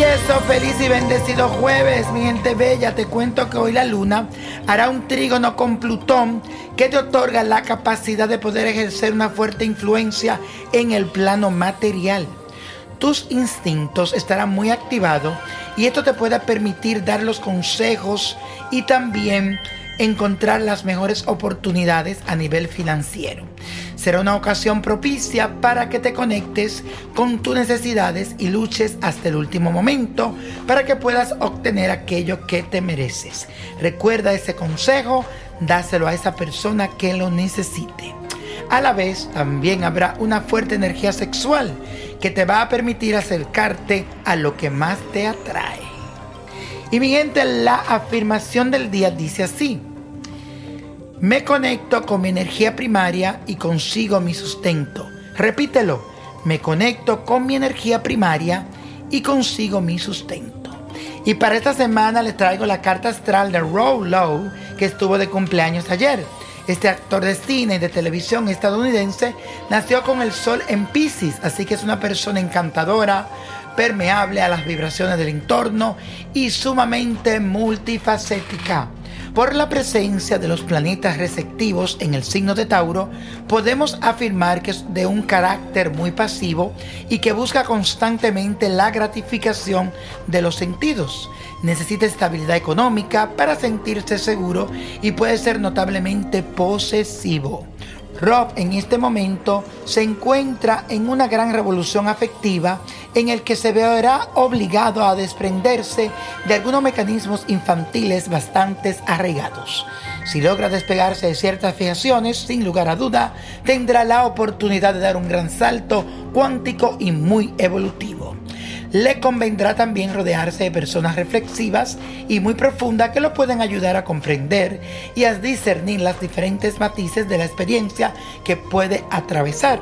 Y eso, feliz y bendecido jueves, mi gente bella. Te cuento que hoy la luna hará un trígono con Plutón que te otorga la capacidad de poder ejercer una fuerte influencia en el plano material. Tus instintos estarán muy activados y esto te puede permitir dar los consejos y también encontrar las mejores oportunidades a nivel financiero. Será una ocasión propicia para que te conectes con tus necesidades y luches hasta el último momento para que puedas obtener aquello que te mereces. Recuerda ese consejo, dáselo a esa persona que lo necesite. A la vez, también habrá una fuerte energía sexual que te va a permitir acercarte a lo que más te atrae. Y mi gente, la afirmación del día dice así. Me conecto con mi energía primaria y consigo mi sustento. Repítelo. Me conecto con mi energía primaria y consigo mi sustento. Y para esta semana les traigo la carta astral de Row Lowe, que estuvo de cumpleaños ayer. Este actor de cine y de televisión estadounidense nació con el sol en Pisces, así que es una persona encantadora, permeable a las vibraciones del entorno y sumamente multifacética. Por la presencia de los planetas receptivos en el signo de Tauro, podemos afirmar que es de un carácter muy pasivo y que busca constantemente la gratificación de los sentidos. Necesita estabilidad económica para sentirse seguro y puede ser notablemente posesivo. Rob en este momento se encuentra en una gran revolución afectiva en el que se verá obligado a desprenderse de algunos mecanismos infantiles bastante arraigados. Si logra despegarse de ciertas fijaciones, sin lugar a duda, tendrá la oportunidad de dar un gran salto cuántico y muy evolutivo le convendrá también rodearse de personas reflexivas y muy profundas que lo pueden ayudar a comprender y a discernir las diferentes matices de la experiencia que puede atravesar.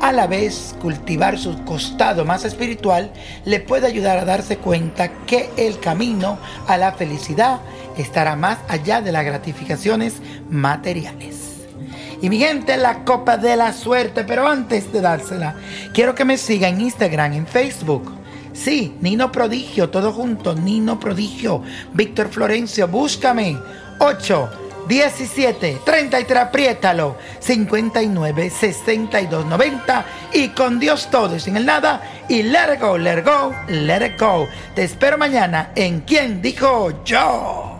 A la vez, cultivar su costado más espiritual le puede ayudar a darse cuenta que el camino a la felicidad estará más allá de las gratificaciones materiales. Y mi gente, la copa de la suerte. Pero antes de dársela, quiero que me siga en Instagram, en Facebook Sí, Nino Prodigio, todo junto, Nino Prodigio, Víctor Florencio, búscame. 8, 17, 33, apriétalo. 59, 62, 90. Y con Dios todo y sin el nada. Y let it go, let go, let it go. Te espero mañana en Quien Dijo Yo.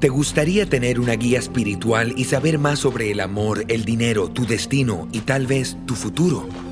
¿Te gustaría tener una guía espiritual y saber más sobre el amor, el dinero, tu destino y tal vez tu futuro?